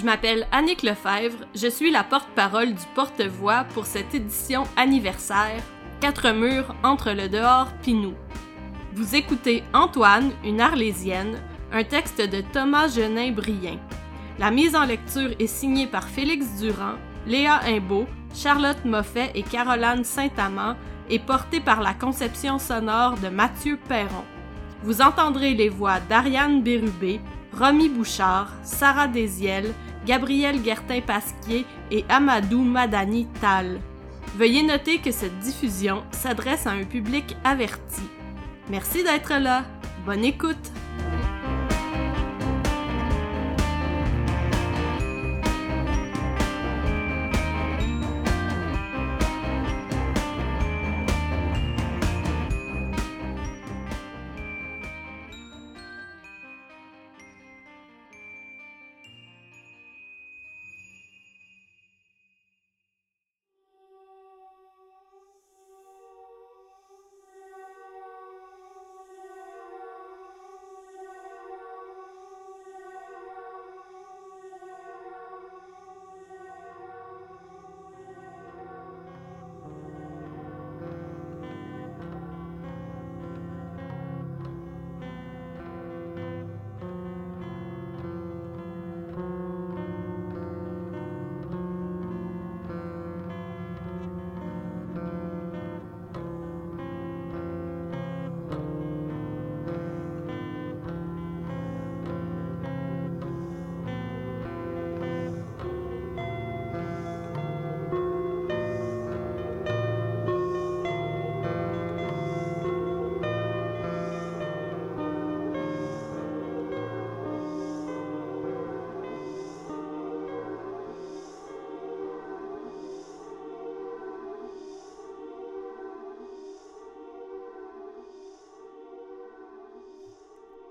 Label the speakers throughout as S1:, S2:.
S1: Je m'appelle Annick Lefebvre, je suis la porte-parole du porte-voix pour cette édition anniversaire Quatre murs entre le dehors pis nous. Vous écoutez Antoine, une Arlésienne, un texte de Thomas Genin-Brien. La mise en lecture est signée par Félix Durand, Léa Imbeau, Charlotte Moffet et Caroline Saint-Amand et portée par la conception sonore de Mathieu Perron. Vous entendrez les voix d'Ariane Bérubé, Romy Bouchard, Sarah Desiel, Gabriel Guertin-Pasquier et Amadou Madani Tal. Veuillez noter que cette diffusion s'adresse à un public averti. Merci d'être là. Bonne écoute.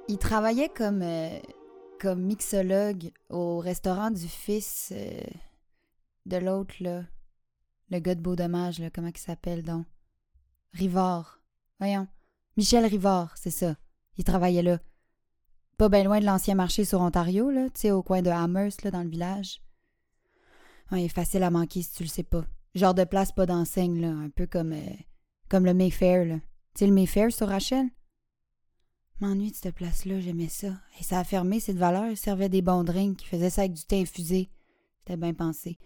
S2: Il travaillait comme, euh, comme mixologue au restaurant du fils euh, de l'autre, là. Le gars de Beau Dommage. Comment il s'appelle, donc? Rivard. Voyons. Michel Rivard, c'est ça. Il travaillait là. Pas bien loin de l'ancien marché sur Ontario, là. Tu sais, au coin de Amherst, là, dans le village. Il est facile à manquer si tu le sais pas. Genre de place pas d'enseigne, là. Un peu comme, euh, comme le Mayfair, là. Tu sais, le Mayfair sur Rachel? M'ennuie de cette place-là, j'aimais ça. Et ça a fermé, cette valeur, servait des bons drinks, qui faisait ça avec du thé infusé. C'était bien pensé.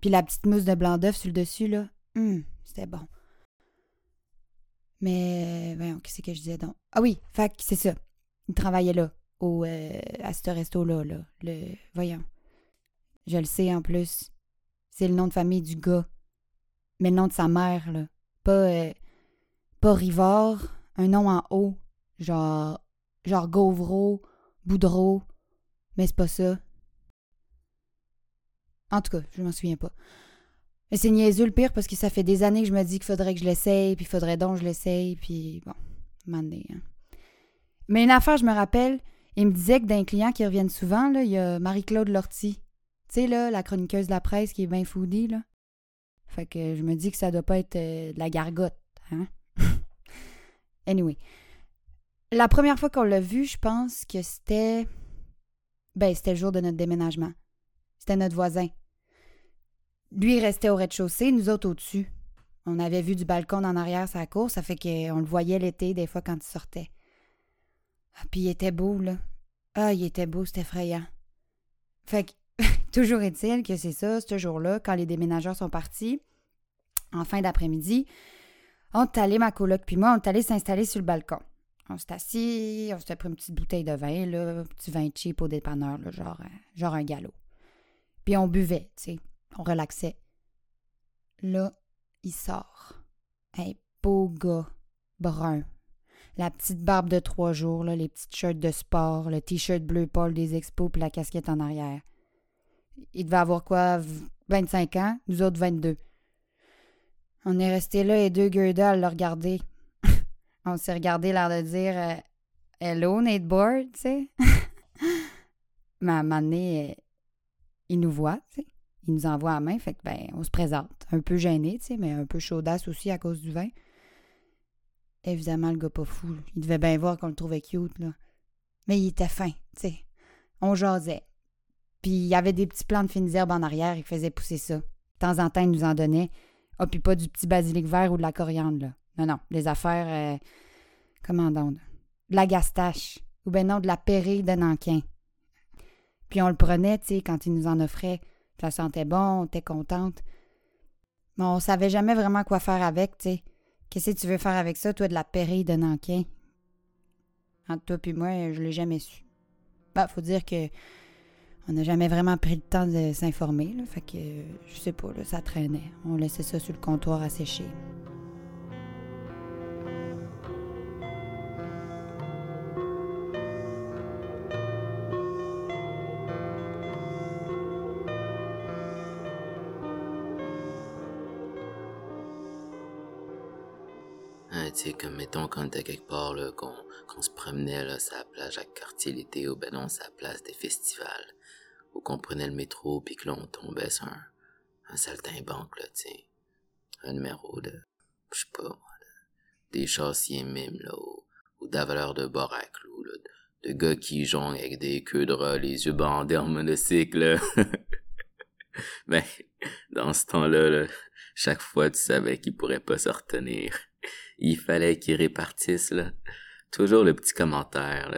S2: Puis la petite mousse de blanc d'œuf sur le dessus, là, hum, c'était bon. Mais, voyons, qu'est-ce que je disais donc? Ah oui, fac, c'est ça. Il travaillait là, au, euh, à ce resto-là, là. Le, voyons. Je le sais en plus. C'est le nom de famille du gars. Mais le nom de sa mère, là. Pas, euh, pas Rivard, un nom en haut. Genre, genre Gauvreau, Boudreau, mais c'est pas ça. En tout cas, je m'en souviens pas. Mais c'est niaiseux le pire parce que ça fait des années que je me dis qu'il faudrait que je l'essaye, puis il faudrait donc que je l'essaye, puis bon, m'en hein. Mais une affaire, je me rappelle, il me disait que d'un client qui reviennent souvent, là, il y a Marie-Claude Lortie. Tu sais, là, la chroniqueuse de la presse qui est bien foodie, là. Fait que je me dis que ça doit pas être euh, de la gargote, hein? anyway. La première fois qu'on l'a vu, je pense que c'était. Ben, c'était le jour de notre déménagement. C'était notre voisin. Lui, restait au rez-de-chaussée, nous autres au-dessus. On avait vu du balcon en arrière sa cour, ça fait qu'on le voyait l'été des fois quand il sortait. Ah, puis il était beau, là. Ah, il était beau, c'était effrayant. Fait que, toujours est-il que c'est ça, ce jour-là, quand les déménageurs sont partis, en fin d'après-midi, on est allé, ma coloc puis moi, on est allé s'installer sur le balcon. On s'est assis, on s'est pris une petite bouteille de vin, un petit vin cheap au dépanneur, genre, euh, genre un galop. Puis on buvait, tu sais, on relaxait. Là, il sort. Un beau gars, brun. La petite barbe de trois jours, les petites shirts de sport, le t-shirt bleu pâle des expos puis la casquette en arrière. Il devait avoir quoi, 25 ans, nous autres 22. On est restés là et deux gueudas à le regarder, on s'est regardé l'air de dire euh, Hello, Nate Board, tu sais. Mais à un moment donné, euh, il nous voit, tu sais. Il nous envoie à main, fait que, ben, on se présente. Un peu gêné, tu sais, mais un peu chaudasse aussi à cause du vin. Évidemment, le gars pas fou. Il devait bien voir qu'on le trouvait cute, là. Mais il était fin, tu sais. On jasait. Puis il y avait des petits plants de fines herbes en arrière, il faisait pousser ça. De temps en temps, il nous en donnait. Ah, puis pas du petit basilic vert ou de la coriandre, là. Non, non, des affaires... Euh, comment donc? De la gastache. Ou ben non, de la pérille de nanquin. Puis on le prenait, tu sais, quand il nous en offrait. Ça sentait bon, on était contente. Mais on savait jamais vraiment quoi faire avec, tu sais. Qu'est-ce que tu veux faire avec ça, toi, de la pérille de nanquin? Entre toi puis moi, je l'ai jamais su. Bah, faut dire que on n'a jamais vraiment pris le temps de s'informer. Fait que, je sais pas, là, ça traînait. On laissait ça sur le comptoir à sécher.
S3: Sais, comme mettons quand t'es quelque part, qu'on se promenait, là, la plage à quartier l'été, ou ben non, la place des festivals, ou qu'on prenait le métro, puis que là, on tombait sur un, un saltimbanque, un numéro de, je sais pas, des chassiers mimes, là, ou, ou d'avaleurs de borac, là, de, de gars qui jonglent avec des queues de rats, les yeux bandés en monocycle, Mais, dans ce temps-là, là, chaque fois, tu savais qu'il pourrait pas se retenir il fallait qu'il répartisse, là. Toujours le petit commentaire,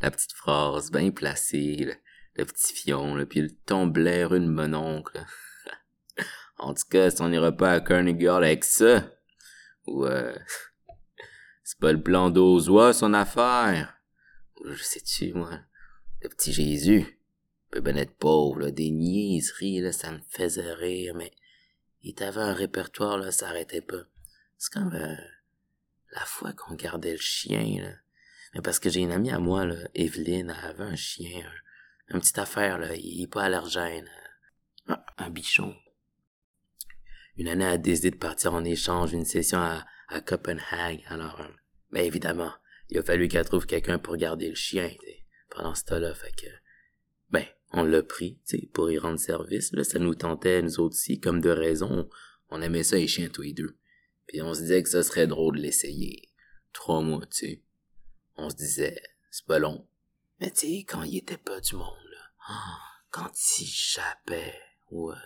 S3: la petite phrase bien placée, le, petit fion, là, puis le ton blaire une mononcle. en tout cas, si on n'ira pas à Carnegie avec ça, ou euh, c'est pas le plan d'Ozois son affaire. Ou je sais-tu, moi, le petit Jésus. Peut ben être pauvre, là, des niaiseries, là, ça me faisait rire, mais il t'avait un répertoire, là, ça arrêtait pas. C'est comme euh, la fois qu'on gardait le chien, là. Mais parce que j'ai une amie à moi, là, Evelyne, elle avait un chien, un, une petite affaire, là, il est pas allergène. Ah, un bichon. Une année, elle a décidé de partir en échange une session à, Copenhague, alors, euh, mais évidemment, il a fallu qu'elle trouve quelqu'un pour garder le chien, pendant ce temps-là, fait que, ben, on l'a pris, tu pour y rendre service, là, ça nous tentait, nous autres aussi, comme de raison, on aimait ça les chiens tous les deux. Puis on se disait que ce serait drôle de l'essayer. Trois mois, tu sais. On se disait, c'est pas long. Mais tu sais, quand il était pas du monde, là, quand il jappait, ou euh,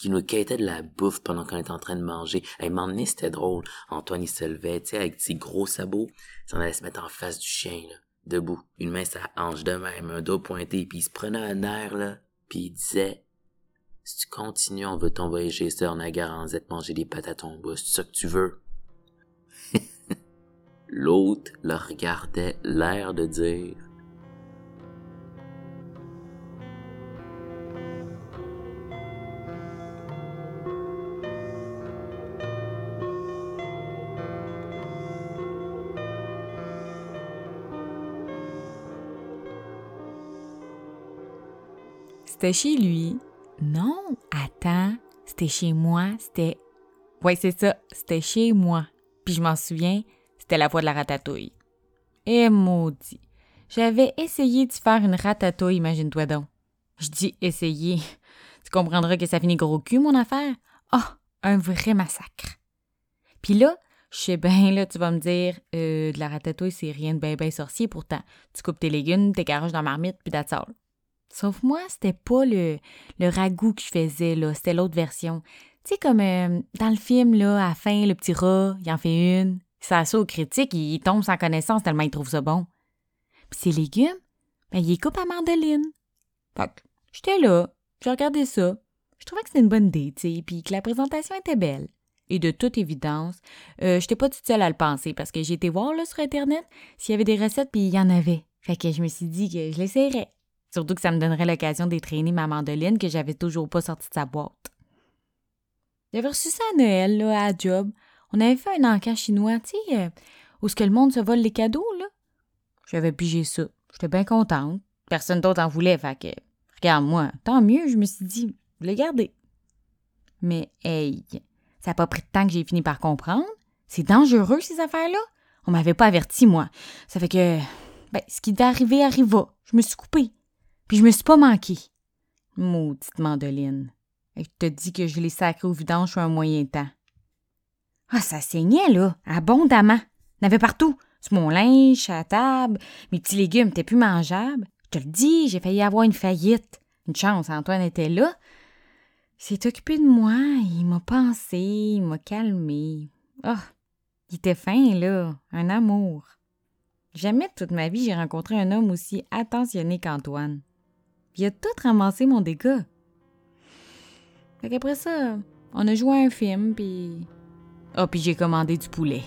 S3: qu'il nous quittait de la bouffe pendant qu'on était en train de manger. Hey, m'emmener, c'était drôle. Antoine, il se levait, tu sais, avec ses gros sabots. Il s'en allait se mettre en face du chien, là, debout. Une main sa hanche de même, un dos pointé, puis il se prenait un air, là, puis il disait si tu continues, on veut t'envoyer chez Sœur Nagaranzette manger des patates en bois. C'est ça que tu veux? L'autre le regardait, l'air de dire
S4: C'était chez lui, non, attends, c'était chez moi, c'était. Ouais, c'est ça, c'était chez moi. Puis je m'en souviens, c'était la voix de la ratatouille. Eh maudit. J'avais essayé de faire une ratatouille, imagine-toi donc. Je dis essayer. Tu comprendras que ça finit gros cul, mon affaire. oh, un vrai massacre. Puis là, je sais bien, là, tu vas me dire, euh, de la ratatouille, c'est rien de bien, bien sorcier pourtant. Tu coupes tes légumes, tes garoches dans la marmite, puis d'attends. Sauf moi, c'était pas le, le ragoût que je faisais, là. C'était l'autre version. Tu sais, comme euh, dans le film, là, à la fin, le petit rat, il en fait une. Ça ça aux critiques, il, tombe sans connaissance tellement il trouve ça bon. Puis ses légumes, ben, il les coupe à mandoline. Fait j'étais là, j'ai regardé ça. Je trouvais que c'était une bonne idée, tu sais, puis que la présentation était belle. Et de toute évidence, euh, j'étais pas toute seule à le penser parce que j'ai été voir là, sur Internet s'il y avait des recettes, puis il y en avait. Fait que je me suis dit que je l'essayerais. Surtout que ça me donnerait l'occasion d'entraîner ma mandoline que j'avais toujours pas sortie de sa boîte. J'avais reçu ça à Noël, là, à job. On avait fait un encas chinois, tu sais, euh, où ce que le monde se vole les cadeaux, là. J'avais pigé ça. J'étais bien contente. Personne d'autre en voulait, fait que, regarde-moi, tant mieux, je me suis dit, l'ai gardé. Mais, hey, ça n'a pas pris de temps que j'ai fini par comprendre. C'est dangereux, ces affaires-là. On m'avait pas averti, moi. Ça fait que, ben, ce qui est arrivé arriva. Je me suis coupée. Puis je me suis pas manqué. Maudite mandoline. Elle te dit que je l'ai sacré au vidange sur un moyen temps. Ah, ça saignait, là, abondamment. Il avait partout. Sur mon linge, à table, mes petits légumes étaient plus mangeables. Je te le dis, j'ai failli avoir une faillite. Une chance, Antoine était là. Il s'est occupé de moi, il m'a pensé, il m'a calmé. Ah, il était fin, là, un amour. Jamais de toute ma vie j'ai rencontré un homme aussi attentionné qu'Antoine. Il a tout ramassé mon dégât. Fait qu'après ça, on a joué à un film, puis... Ah, puis j'ai commandé du poulet.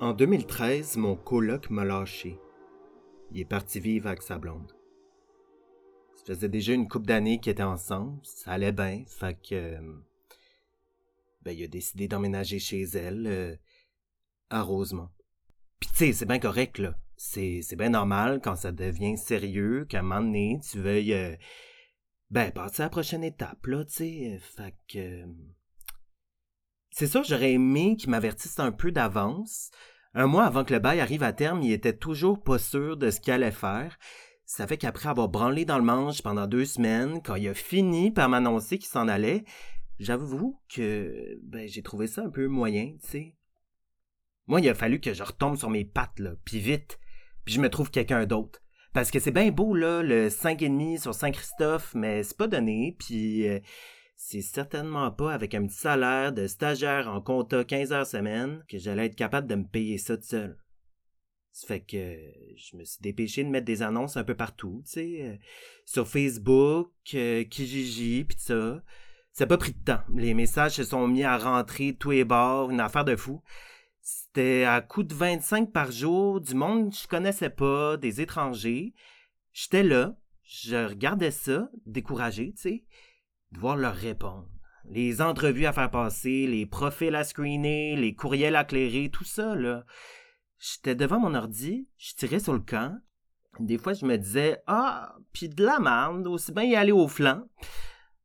S5: En 2013, mon coloc m'a lâché. Il est parti vivre avec sa blonde. Ça faisait déjà une couple d'années qu'ils étaient ensemble, ça allait bien, fait que... euh, Ben, il a décidé d'emménager chez elle, euh, à Rosemont. Puis tu sais, c'est bien correct, là. C'est, bien normal quand ça devient sérieux, qu'à un moment donné, tu veuilles... euh, ben, passer à la prochaine étape, là, tu sais. Fait que... euh, C'est sûr, j'aurais aimé qu'il m'avertisse un peu d'avance. Un mois avant que le bail arrive à terme, il était toujours pas sûr de ce qu'il allait faire. Ça fait qu'après avoir branlé dans le manche pendant deux semaines, quand il a fini par m'annoncer qu'il s'en allait, j'avoue que ben, j'ai trouvé ça un peu moyen, tu sais. Moi, il a fallu que je retombe sur mes pattes, là, puis vite, puis je me trouve quelqu'un d'autre. Parce que c'est bien beau, là, le 5,5 sur Saint-Christophe, mais c'est pas donné, puis euh, c'est certainement pas avec un petit salaire de stagiaire en compta 15 heures semaine que j'allais être capable de me payer ça tout seul. Ça fait que je me suis dépêché de mettre des annonces un peu partout, tu sais, euh, sur Facebook, euh, Kijiji, pis ça. Ça n'a pas pris de temps. Les messages se sont mis à rentrer tous les bords, une affaire de fou. C'était à coup de 25 par jour, du monde que je connaissais pas, des étrangers. J'étais là, je regardais ça, découragé, tu sais, de voir leur répondre. Les entrevues à faire passer, les profils à screener, les courriels à clairer, tout ça, là. J'étais devant mon ordi, je tirais sur le camp. Des fois, je me disais, ah, puis de la merde, aussi bien y aller au flanc.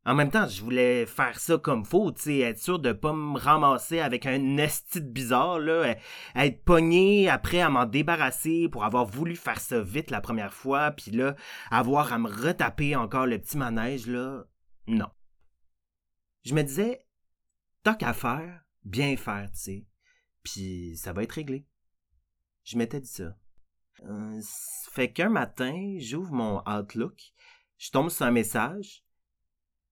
S5: En même temps, je voulais faire ça comme faut, tu être sûr de pas me ramasser avec un esti bizarre, là, être pogné après à m'en débarrasser pour avoir voulu faire ça vite la première fois, puis là, avoir à me retaper encore le petit manège, là, non. Je me disais, tant qu'à faire, bien faire, tu sais, puis ça va être réglé. Je m'étais dit ça. Euh, fait qu'un matin, j'ouvre mon Outlook, je tombe sur un message.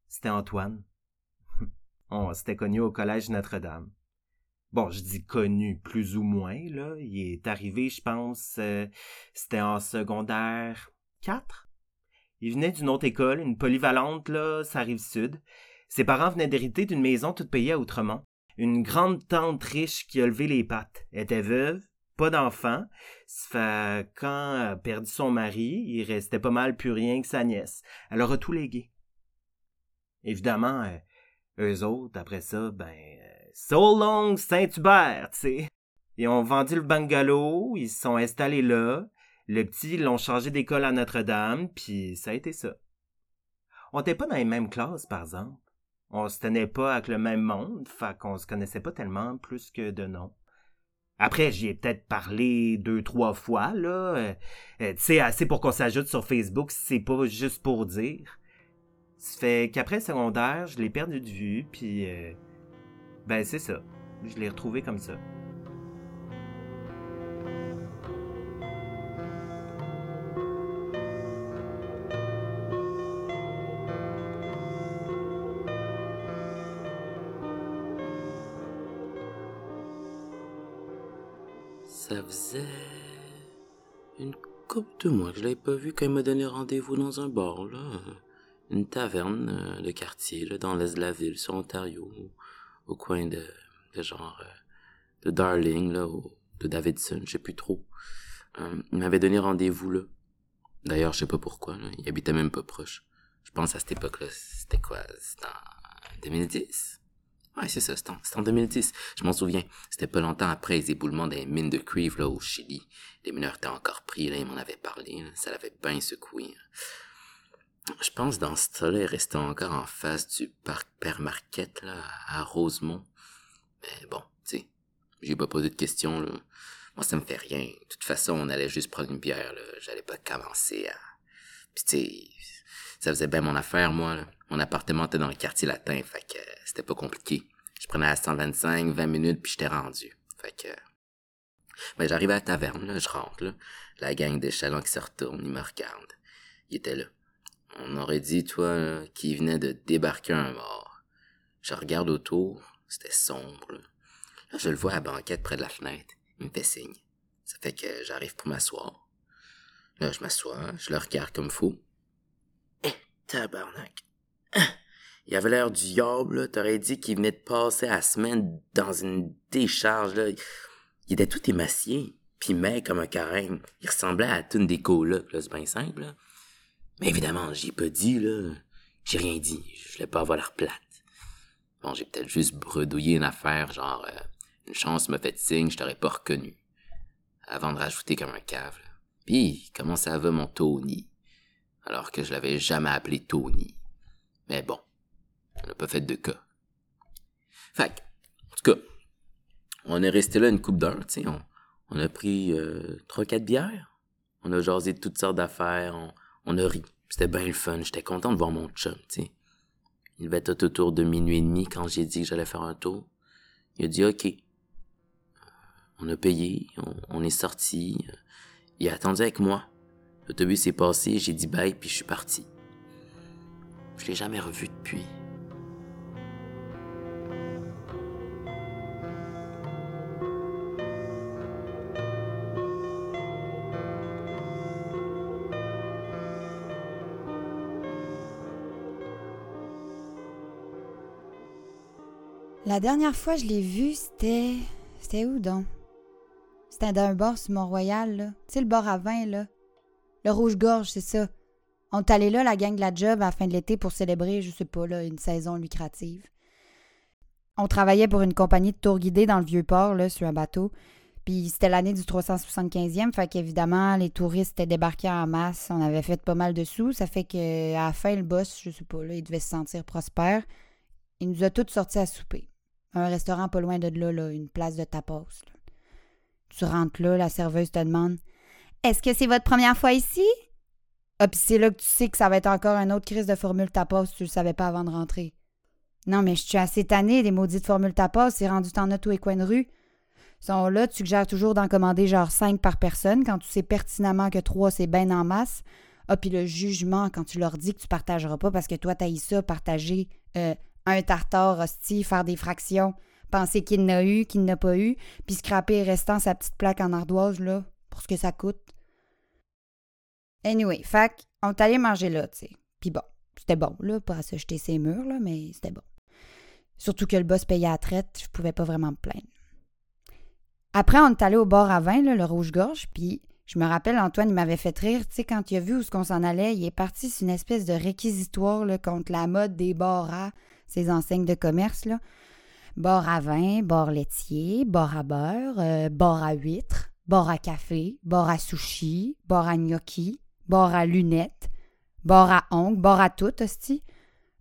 S5: C'était Antoine. On s'était connu au collège Notre-Dame. Bon, je dis connu plus ou moins, là. Il est arrivé, je pense, euh, c'était en secondaire 4. Il venait d'une autre école, une polyvalente, là, ça rive sud. Ses parents venaient d'hériter d'une maison toute payée à. Une grande tante riche qui a levé les pattes. Était veuve, pas d'enfant. Quand elle a perdu son mari, il restait pas mal plus rien que sa nièce. Elle aura tout légué. Évidemment, euh, eux autres, après ça, ben, euh, so long Saint-Hubert, tu sais. Ils ont vendu le bungalow, ils se sont installés là. Le petit, l'ont changé d'école à Notre-Dame, puis ça a été ça. On n'était pas dans les mêmes classes, par exemple. On se tenait pas avec le même monde, fait qu'on se connaissait pas tellement plus que de nom. Après, j'y ai peut-être parlé deux, trois fois, là. Euh, tu assez pour qu'on s'ajoute sur Facebook, c'est pas juste pour dire. Ça fait qu'après le secondaire, je l'ai perdu de vue, puis... euh, ben, c'est ça. Je l'ai retrouvé comme. Ça
S3: couple de mois que je l'avais pas vu quand il m'a donné rendez-vous dans un bar, là. Une taverne euh, de quartier, dans l'est de la ville, sur Ontario, au coin de, de genre, euh, de Darling, là, de Davidson, je sais plus trop. Euh, il m'avait donné rendez-vous, là. D'ailleurs, je sais pas pourquoi. Il habitait même pas proche. Je pense à cette époque-là, c'était quoi? C'était en 2010? C'est ça, c'était en, c'était en 2010. Je m'en souviens. C'était pas longtemps après les éboulements des mines de cuivre, là, au Chili. Les mineurs étaient encore pris, là, ils m'en avaient parlé. Ça l'avait bien secoué. hein. Je pense dans ce temps-là, il restait encore en face du parc Père Marquette, là, à Rosemont. Mais bon, tu sais, j'ai pas posé de questions, là. Moi, ça me fait rien. De toute façon, on allait juste prendre une bière, là. J'allais pas commencer à, Puis tu sais, ça faisait bien mon affaire, moi. Mon appartement était dans le quartier latin, fait que c'était pas compliqué. Je prenais à 125, 20 minutes, puis j'étais rendu. Fait que... Ben, j'arrive à la taverne, là, je rentre, là. La gang d'échelons qui se retourne, ils me regardent. Il était là. On aurait dit, toi, qu'il venait de débarquer un mort. Je regarde autour, c'était sombre, là. Là, je le vois à la banquette près de la fenêtre. Il me fait signe. Ça fait que j'arrive pour m'asseoir. Là, je m'assois, je le regarde comme fou. Eh, tabarnak. Il avait l'air du diable, là. T'aurais dit qu'il venait de passer la semaine dans une décharge, là. Il était tout émacié, puis mec comme un carême. Il ressemblait à toute des colocs, là. C'est bien simple, là. Mais évidemment, j'ai pas dit, là. J'ai rien dit. Je voulais pas avoir l'air plate. Bon, j'ai peut-être juste bredouillé une affaire, genre, euh, une chance m'a fait signe, je t'aurais pas reconnu. Avant de rajouter comme un cave, là. Puis, comment ça va mon Tony? Alors que je l'avais jamais appelé Tony. Mais bon, n'a pas fait de cas. Fait en tout cas, on est resté là une coupe d'heure, tu sais. On, a pris euh, trois, quatre bières. On a jasé toutes sortes d'affaires. On, on, a ri. C'était bien le fun. J'étais content de voir mon chum, tu sais. Il devait être autour de minuit et demi quand j'ai dit que j'allais faire un tour. Il a dit OK. On a payé, on, on est sorti. Il a attendu avec moi. L'autobus est passé, j'ai dit bye, puis je suis parti. Je l'ai jamais revu depuis.
S2: La dernière fois je l'ai vu, c'était. C'était où donc? C'était dans un bar sur Mont-Royal, là. Tu sais, le bar à vin, là. Le rouge-gorge, c'est ça. On est allé là, la gang de la job, à la fin de l'été pour célébrer, je sais pas, là, une saison lucrative. On travaillait pour une compagnie de tour guidés dans le Vieux-Port, là, sur un bateau. Puis c'était l'année du 375e, fait qu'évidemment, les touristes étaient débarqués en masse. On avait fait pas mal de sous. Ça fait que à la fin, le boss, je sais pas, là, il devait se sentir prospère. Il nous a tous sortis à souper. Un restaurant pas loin de là, une place de tapas. Tu rentres là, la serveuse te demande Est-ce que c'est votre première fois ici? Ah, puis c'est là que tu sais que ça va être encore un autre crise de formule tapas tu le savais pas avant de rentrer. Non, mais je suis assez tannée des maudites formules tapas, c'est rendu en auto et coin de rue. Sont là, tu suggères toujours d'en commander genre cinq par personne quand tu sais pertinemment que trois c'est bien en masse. Ah, puis le jugement quand tu leur dis que tu partageras pas parce que toi, t'as ça, partager euh, un tartare, hostie, faire des fractions, penser qu'il n'a eu, qu'il n'a pas eu, puis scraper restant sa petite plaque en ardoise, là, pour ce que ça coûte. Anyway, fac, on allé manger là, tu sais. Puis bon, c'était bon, là, pas à se jeter ses murs, là, mais c'était bon. Surtout que le boss payait à traite, je pouvais pas vraiment me plaindre. Après, on est allé au bar à vin, là, le rouge-gorge, puis je me rappelle, Antoine, il m'avait fait rire, tu sais, quand il a vu où ce qu'on s'en allait, il est parti sur une espèce de réquisitoire là, contre la mode des bars à, ces enseignes de commerce, là. Bar à vin, bar laitier, bar à beurre, euh, bar à huîtres, bar à café, bar à sushi, bar à gnocchi, bar à lunettes, bar à ongles, bar à tout, hostie.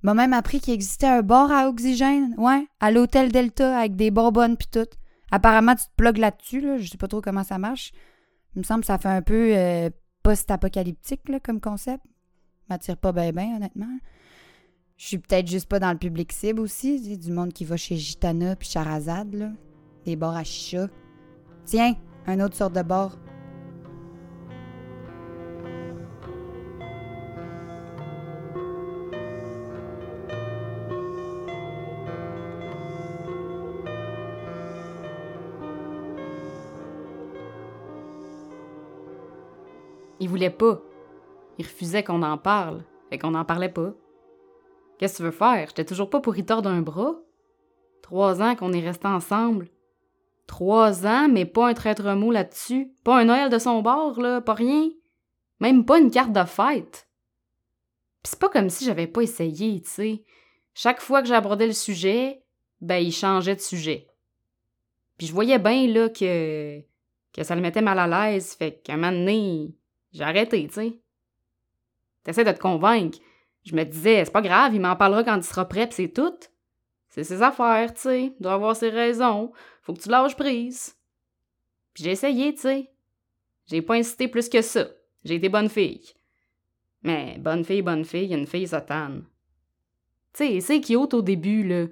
S2: M'a même appris qu'il existait un bar à oxygène, ouais, à l'hôtel Delta avec des bonbonnes pis tout. Apparemment, tu te plugues là-dessus, là, je sais pas trop comment ça marche. Il me semble que ça fait un peu euh, post-apocalyptique là, comme concept. M'attire pas bien, bien, honnêtement. Je suis peut-être juste pas dans le public cible aussi, du monde qui va chez Gitana puis Charazade, là. Des bars à chicha. Tiens, un autre sorte de bar.
S1: Il voulait pas. Il refusait qu'on en parle. Fait qu'on n'en parlait pas. Qu'est-ce que tu veux faire? J'étais toujours pas pour y tordre un bras. Trois ans qu'on est restés ensemble. Trois ans, mais pas un traître mot là-dessus. Pas un Noël de son bord, là, pas rien. Même pas une carte de fête. Pis c'est pas comme si j'avais pas essayé, tu sais. Chaque fois que j'abordais le sujet, ben il changeait de sujet. Puis je voyais bien, là, que, que ça le mettait mal à l'aise, fait qu'à un moment donné, j'ai arrêté, tu sais. T'essaies de te convaincre. Je me disais, c'est pas grave, il m'en parlera quand il sera prêt, pis c'est tout. C'est ses affaires, tu sais. Doit avoir ses raisons. Faut que tu lâches prise. Puis j'ai essayé, tu sais. J'ai pas insisté plus que ça. J'ai été bonne fille.
S6: Mais bonne fille, bonne fille, une fille sotane. Tu sais, c'est cute au début, là.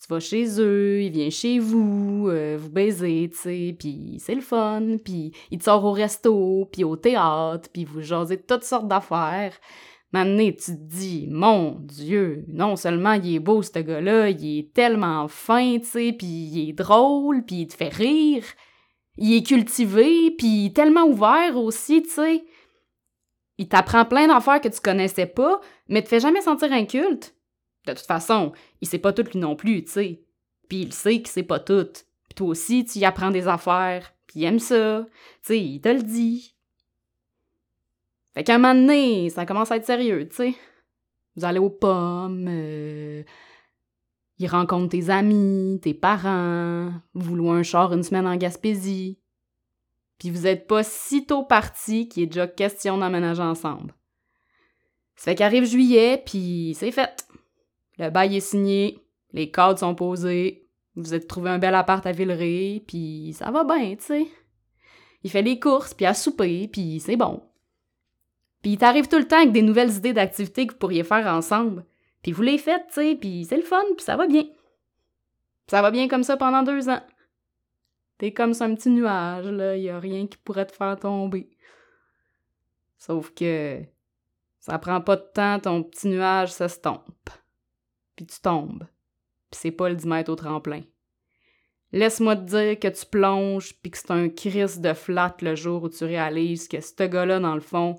S6: Tu vas chez eux, il vient chez vous, euh, vous baisez, tu sais, puis c'est le fun, puis il te sort au resto, puis au théâtre, puis vous jasez toutes sortes d'affaires. Maintenant, tu te dis, mon Dieu, non seulement il est beau, ce gars-là, il est tellement fin, tu sais, puis il est drôle, puis il te fait rire. Il est cultivé, puis tellement ouvert aussi, tu sais. Il t'apprend plein d'affaires que tu connaissais pas, mais te fait jamais sentir inculte. De toute façon, il sait pas tout lui non plus, tu sais. Puis il sait qu'il sait pas tout. Puis toi aussi, tu apprends des affaires, puis il aime ça. Tu sais, il te le dit. Fait qu'à un moment donné, ça commence à être sérieux, tu sais. Vous allez aux pommes, euh, il rencontre tes amis, tes parents, vous louez un char une semaine en Gaspésie. Puis vous êtes pas si tôt partis qu'il est déjà question d'emménager ensemble. Ça fait qu'arrive juillet, puis c'est fait. Le bail est signé, les cadres sont posés, vous êtes trouvé un bel appart à Villeray, puis ça va bien, tu sais. Il fait les courses, puis à souper, puis c'est bon. Puis il t'arrive tout le temps avec des nouvelles idées d'activités que vous pourriez faire ensemble. Puis vous les faites, tu sais, puis c'est le fun, puis ça va bien. Ça va bien comme ça pendant deux ans. T'es comme ça un petit nuage, là, y a rien qui pourrait te faire tomber. Sauf que ça prend pas de temps, ton petit nuage s'estompe. Puis tu tombes. Puis c'est pas le 10 mètres au tremplin. Laisse-moi te dire que tu plonges, puis que c'est un crise de flat le jour où tu réalises que ce gars-là, dans le fond,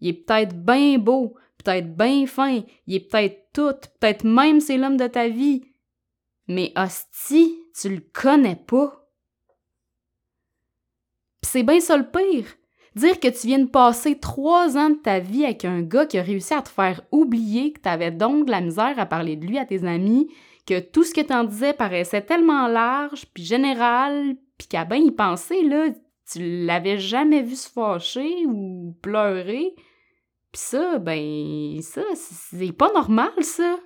S6: il est peut-être bien beau, peut-être bien fin, il est peut-être tout, peut-être même c'est l'homme de ta vie. Mais hostie, tu le connais pas. Pis c'est bien ça le pire. Dire que tu viens de passer trois ans de ta vie avec un gars qui a réussi à te faire oublier que t'avais donc de la misère à parler de lui à tes amis, que tout ce que t'en disais paraissait tellement large, puis général, puis qu'à bien y penser, là, tu l'avais jamais vu se fâcher ou pleurer. Pis ça, ben, ça, c'est pas normal, ça.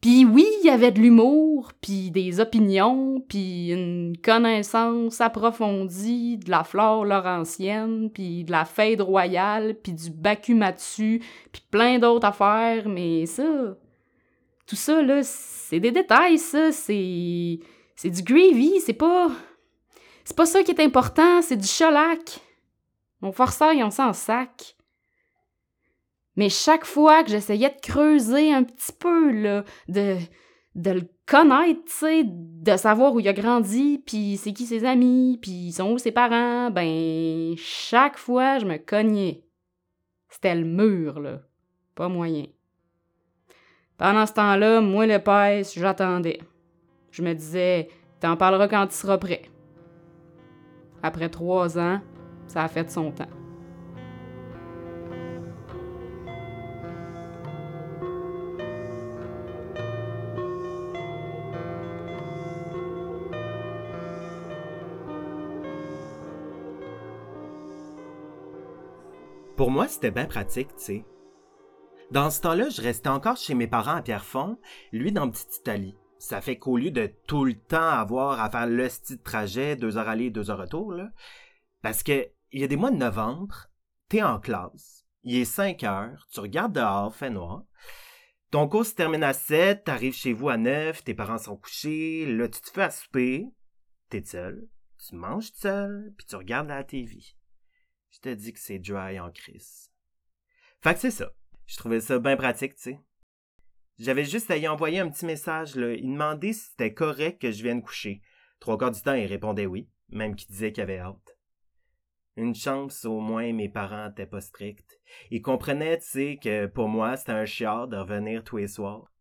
S6: Puis oui, il y avait de l'humour, puis des opinions, puis une connaissance approfondie de la flore laurentienne, puis de la fête royale, puis du bacumatsu, puis plein d'autres affaires, mais ça... Tout ça, là, c'est des détails, ça, c'est... C'est du gravy, c'est pas... C'est pas ça qui est important, c'est du cholac. Mon forçail, on s'en sac. Mais chaque fois que j'essayais de creuser un petit peu, de, de le connaître, de savoir où il a grandi, puis c'est qui ses amis, puis ils sont où ses parents, ben, chaque fois, je me cognais. C'était le mur, là. Pas moyen. Pendant ce temps-là, moi, le père, j'attendais. Je me disais, t'en parleras quand tu seras prêt. Après trois ans, ça a fait son temps.
S5: Pour moi, c'était bien pratique, tu sais. Dans ce temps-là, je restais encore chez mes parents à Pierrefonds, lui dans Petite Italie. Ça fait qu'au lieu de tout le temps avoir à faire le style trajet, deux heures aller, deux heures retour, parce que il y a des mois de novembre, t'es en classe, il est 5 heures, tu regardes dehors, fait noir. Ton cours se termine à 7, t'arrives chez vous à 9, tes parents sont couchés, là tu te fais à souper, t'es seul, tu manges seul, puis tu regardes la TV. Je te dis que c'est dry en crise. Fait que c'est ça. Je trouvais ça bien pratique, tu sais. J'avais juste à y envoyer un petit message, là. Il demandait si c'était correct que je vienne coucher. Trois quarts du temps, il répondait oui, même qu'il disait qu'il avait hâte. Une chance, au moins, mes parents n'étaient pas stricts. Ils comprenaient, tu sais, que pour moi, c'était un chiard de revenir tous les soirs.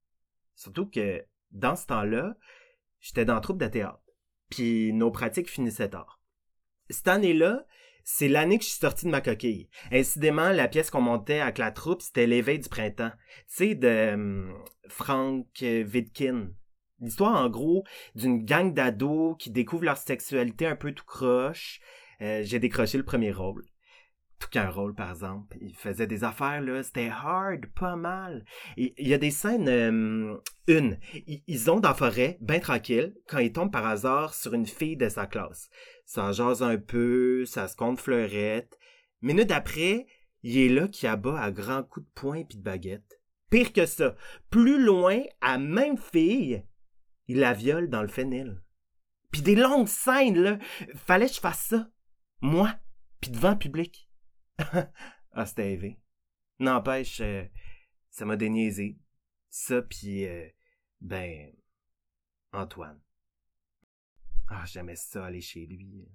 S5: Surtout que, dans ce temps-là, j'étais dans le troupe de théâtre. Puis nos pratiques finissaient tard. Cette année-là, c'est l'année que je suis sorti de ma coquille. Incidemment, la pièce qu'on montait avec la troupe, c'était l'éveil du printemps. Tu sais, de um, Frank Vidkin. L'histoire, en gros, d'une gang d'ados qui découvrent leur sexualité un peu tout croche. Euh, j'ai décroché le premier rôle. Tout qu'un rôle, par exemple. Il faisait des affaires, là. C'était hard, pas mal. Il y a des scènes... Euh, une, ils ont dans la forêt, bien tranquille, quand ils tombent par hasard sur une fille de sa classe. Ça jase un peu, ça se compte fleurette. Minute après, Il est là qui abat à grands coups de poing puis de baguette. Pire que ça, plus loin, à même fille, il la viole dans le fennel. Puis des longues scènes, là. Fallait que je fasse ça. Moi, puis devant le public. ah, c'était élevé. N'empêche, euh, ça m'a déniaisé. Ça, puis, euh, ben, Antoine. Ah, j'aimais ça aller chez lui.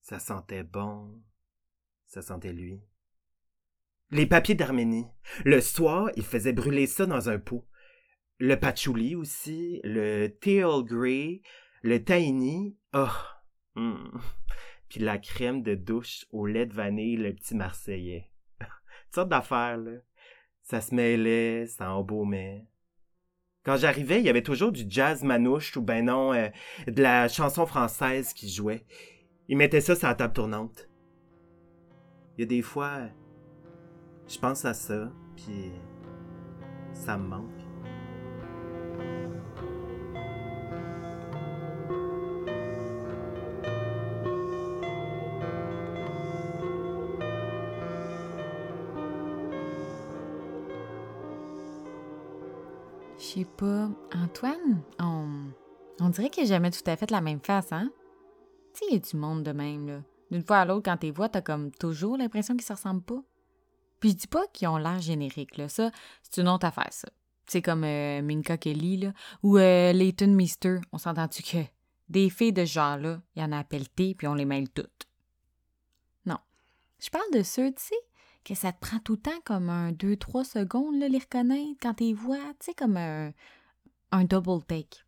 S5: Ça sentait bon. Ça sentait lui. Les papiers d'Arménie. Le soir, il faisait brûler ça dans un pot. Le patchouli aussi, le teal grey, le tahini. Oh! La crème de douche au lait de vanille, le petit marseillais. Toutes sortes d'affaires, là. Ça se mêlait, ça embaumait. Quand j'arrivais, il y avait toujours du jazz manouche ou ben non, euh, de la chanson française qui jouait. Il mettait ça sur la table tournante. Il y a des fois, je pense à ça, puis ça me manque.
S4: Sais pas. Antoine, on... on dirait qu'il a jamais tout à fait la même face, hein? Tu sais, il y a du monde de même, là. D'une fois à l'autre, quand t'es vois, t'as comme toujours l'impression qu'ils se ressemblent pas. Puis je dis pas qu'ils ont l'air génériques, là. Ça, c'est une autre affaire, ça. C'est comme euh, Minka Kelly, là, ou euh, Leighton. On s'entend-tu que des filles de ce genre-là, il y en a à pelleter, puis on les mêle toutes. Non. Je parle de ceux, tu sais, que ça te prend tout le temps comme un 2-3 secondes, là, les reconnaître quand t'es vois, tu sais, comme un, double take.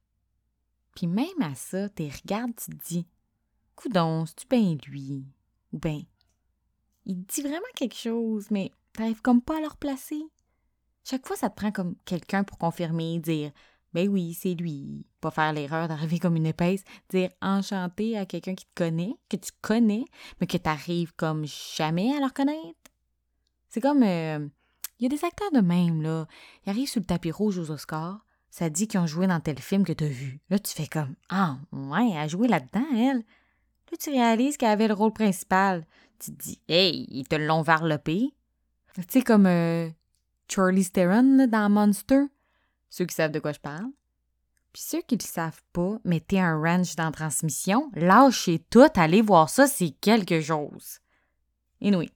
S4: Puis même à ça, t'es regardes, tu te dis, coudon, c'est-tu bien lui? Ou ben, il dit vraiment quelque chose, mais t'arrives comme pas à le replacer. Chaque fois, ça te prend comme quelqu'un pour confirmer, dire Ben oui, c'est lui. Pas faire l'erreur d'arriver comme une épaisse, dire enchanté à quelqu'un qui te connaît, que tu connais, mais que t'arrives comme jamais à le reconnaître. C'est comme. Il y a des acteurs de même, là. Ils arrivent sur le tapis rouge aux Oscars, ça dit qu'ils ont joué dans tel film que t'as vu. Là, tu fais comme Ah, ouais, elle a joué là-dedans, elle. Là, tu réalises qu'elle avait le rôle principal. Tu te dis, hey, ils te l'ont varlopé. Tu sais, comme euh, Charlie Theron là, dans Monster. Ceux qui savent de quoi je parle. Puis ceux qui le savent pas, mettez un ranch dans la transmission, lâchez tout, allez voir ça, c'est quelque chose. Oui.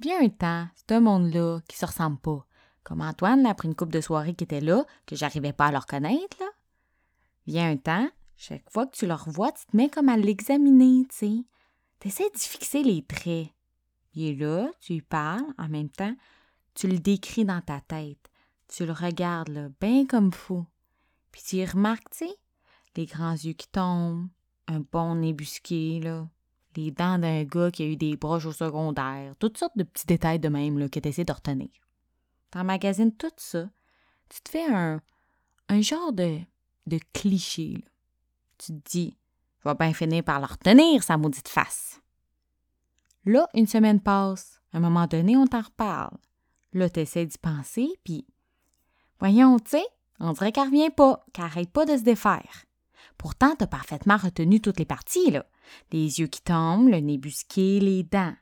S4: Bien un temps, c'est un monde-là qui se ressemble pas. Comme Antoine, après une coupe de soirée qui était là, que j'arrivais pas à le reconnaître, là. Vient un temps, chaque fois que tu le revois, tu te mets comme à l'examiner, tu sais. T'essaies d'y fixer les traits. Il est là, tu lui parles, en même temps, tu le décris dans ta tête. Tu le regardes, là, bien comme fou. Puis tu y remarques, tu sais, les grands yeux qui tombent, un bon nez busqué, là, les dents d'un gars qui a eu des broches au secondaire, toutes sortes de petits détails de même, là, que t'essaies de retenir. T'emmagasines tout ça, tu te fais un, un genre de, de cliché. Tu te dis, je vais bien finir par la retenir, sa maudite face. Là, une semaine passe. À un moment donné, on t'en reparle. Là, t'essaies d'y penser, puis... Voyons, tu sais, on dirait qu'elle revient pas, qu'elle arrête pas de se défaire. Pourtant, t'as parfaitement retenu toutes les parties, là. Les yeux qui tombent, le nez busqué, les dents.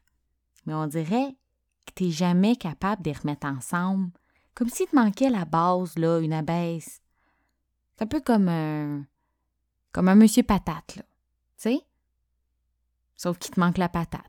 S4: Mais on dirait que t'es jamais capable de les remettre ensemble. Comme s'il te manquait la base, là, une abaisse. C'est un peu comme un... Comme un monsieur patate, là. Tu sais? Sauf qu'il te manque la patate.